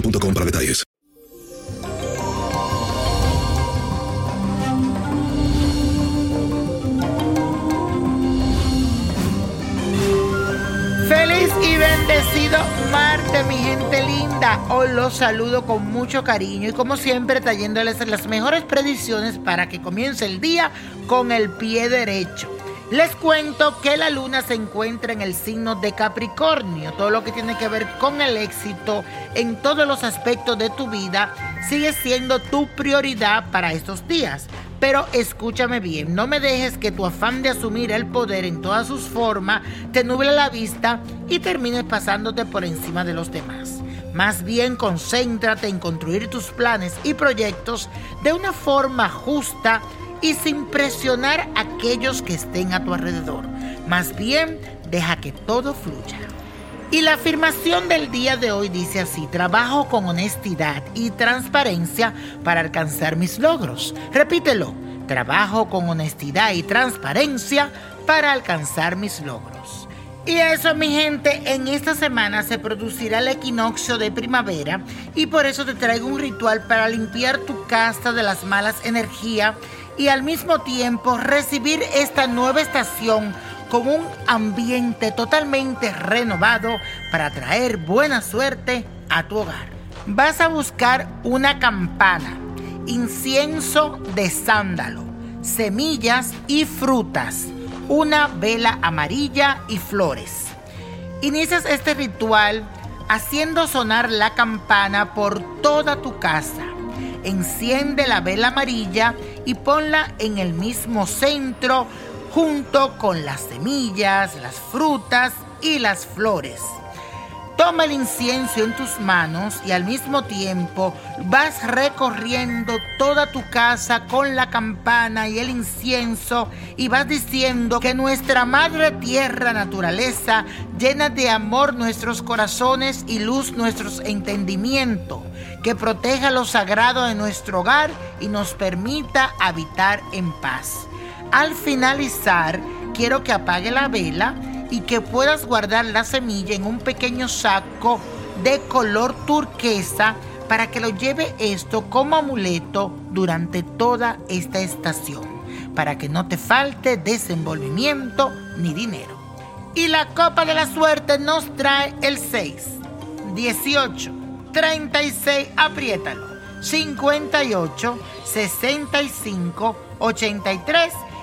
boostmobile.com para detalles. Feliz y bendecido martes, mi gente linda. Hoy los saludo con mucho cariño y como siempre trayéndoles las mejores predicciones para que comience el día con el pie derecho. Les cuento que la luna se encuentra en el signo de Capricornio. Todo lo que tiene que ver con el éxito en todos los aspectos de tu vida sigue siendo tu prioridad para estos días. Pero escúchame bien, no me dejes que tu afán de asumir el poder en todas sus formas te nuble la vista y termines pasándote por encima de los demás. Más bien concéntrate en construir tus planes y proyectos de una forma justa y sin presionar a aquellos que estén a tu alrededor. Más bien, deja que todo fluya. Y la afirmación del día de hoy dice así, trabajo con honestidad y transparencia para alcanzar mis logros. Repítelo, trabajo con honestidad y transparencia para alcanzar mis logros. Y eso, mi gente, en esta semana se producirá el equinoccio de primavera y por eso te traigo un ritual para limpiar tu casa de las malas energías y al mismo tiempo recibir esta nueva estación con un ambiente totalmente renovado para traer buena suerte a tu hogar. Vas a buscar una campana, incienso de sándalo, semillas y frutas, una vela amarilla y flores. Inicias este ritual haciendo sonar la campana por toda tu casa. Enciende la vela amarilla y ponla en el mismo centro junto con las semillas, las frutas y las flores. Toma el incienso en tus manos y al mismo tiempo vas recorriendo toda tu casa con la campana y el incienso y vas diciendo que nuestra madre tierra naturaleza llena de amor nuestros corazones y luz nuestros entendimientos, que proteja lo sagrado de nuestro hogar y nos permita habitar en paz. Al finalizar, quiero que apague la vela y que puedas guardar la semilla en un pequeño saco de color turquesa para que lo lleve esto como amuleto durante toda esta estación, para que no te falte desenvolvimiento ni dinero. Y la copa de la suerte nos trae el 6, 18, 36, apriétalo, 58, 65, 83